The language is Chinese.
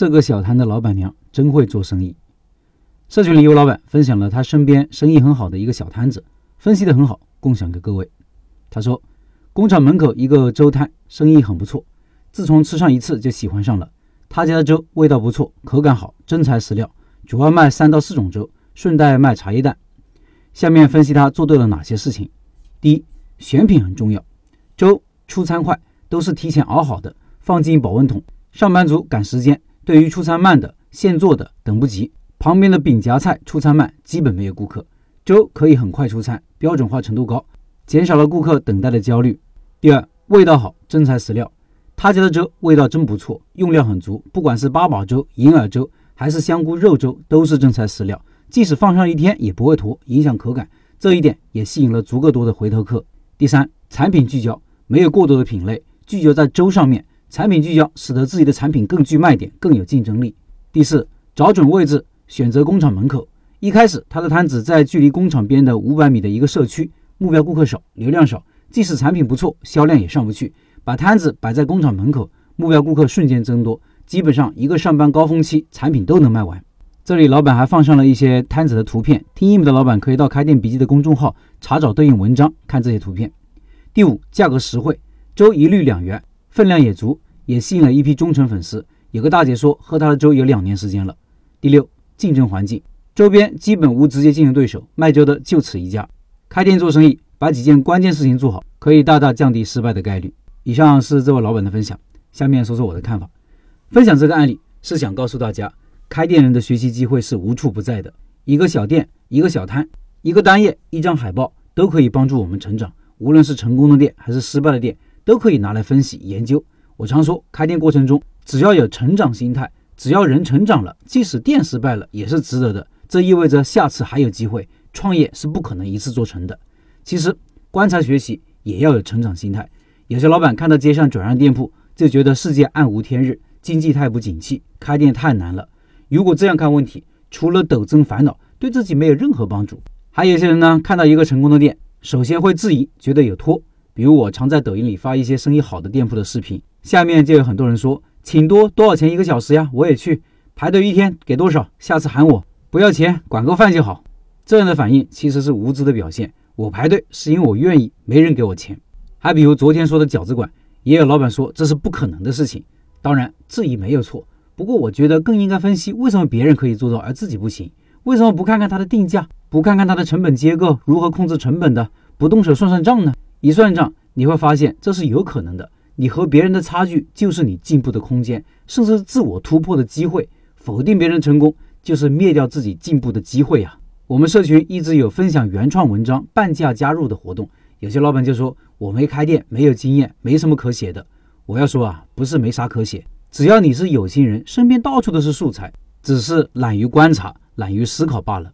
这个小摊的老板娘真会做生意。社群里有老板分享了他身边生意很好的一个小摊子，分析的很好，共享给各位。他说，工厂门口一个粥摊生意很不错，自从吃上一次就喜欢上了。他家的粥味道不错，口感好，真材实料，主要卖三到四种粥，顺带卖茶叶蛋。下面分析他做对了哪些事情。第一，选品很重要，粥出餐快，都是提前熬好的，放进保温桶。上班族赶时间，对于出餐慢的、现做的等不及。旁边的饼夹菜出餐慢，基本没有顾客。粥可以很快出餐，标准化程度高，减少了顾客等待的焦虑。第二，味道好，真材实料。他家的粥味道真不错，用料很足，不管是八宝粥、银耳粥，还是香菇肉粥，都是真材实料。即使放上一天也不会坨，影响口感。这一点也吸引了足够多的回头客。第三，产品聚焦，没有过多的品类，聚焦在粥上面。产品聚焦，使得自己的产品更具卖点，更有竞争力。第四，找准位置。选择工厂门口，一开始他的摊子在距离工厂边的五百米的一个社区，目标顾客少，流量少，即使产品不错，销量也上不去。把摊子摆在工厂门口，目标顾客瞬间增多，基本上一个上班高峰期，产品都能卖完。这里老板还放上了一些摊子的图片，听英语的老板可以到开店笔记的公众号查找对应文章，看这些图片。第五，价格实惠，周一律两元，分量也足，也吸引了一批忠诚粉丝。有个大姐说喝他的粥有两年时间了。第六。竞争环境，周边基本无直接竞争对手，卖粥的就此一家。开店做生意，把几件关键事情做好，可以大大降低失败的概率。以上是这位老板的分享，下面说说我的看法。分享这个案例是想告诉大家，开店人的学习机会是无处不在的。一个小店，一个小摊，一个单页，一张海报，都可以帮助我们成长。无论是成功的店还是失败的店，都可以拿来分析研究。我常说，开店过程中只要有成长心态。只要人成长了，即使店失败了也是值得的。这意味着下次还有机会。创业是不可能一次做成的。其实观察学习也要有成长心态。有些老板看到街上转让店铺，就觉得世界暗无天日，经济太不景气，开店太难了。如果这样看问题，除了陡增烦恼，对自己没有任何帮助。还有些人呢，看到一个成功的店，首先会质疑，觉得有托。比如我常在抖音里发一些生意好的店铺的视频，下面就有很多人说。请多多少钱一个小时呀？我也去排队一天给多少？下次喊我不要钱，管个饭就好。这样的反应其实是无知的表现。我排队是因为我愿意，没人给我钱。还比如昨天说的饺子馆，也有老板说这是不可能的事情。当然质疑没有错，不过我觉得更应该分析为什么别人可以做到而自己不行？为什么不看看它的定价，不看看它的成本结构如何控制成本的，不动手算算账呢？一算账，你会发现这是有可能的。你和别人的差距就是你进步的空间，甚至自我突破的机会。否定别人成功，就是灭掉自己进步的机会啊！我们社群一直有分享原创文章半价加入的活动，有些老板就说我没开店，没有经验，没什么可写的。我要说啊，不是没啥可写，只要你是有心人，身边到处都是素材，只是懒于观察，懒于思考罢了。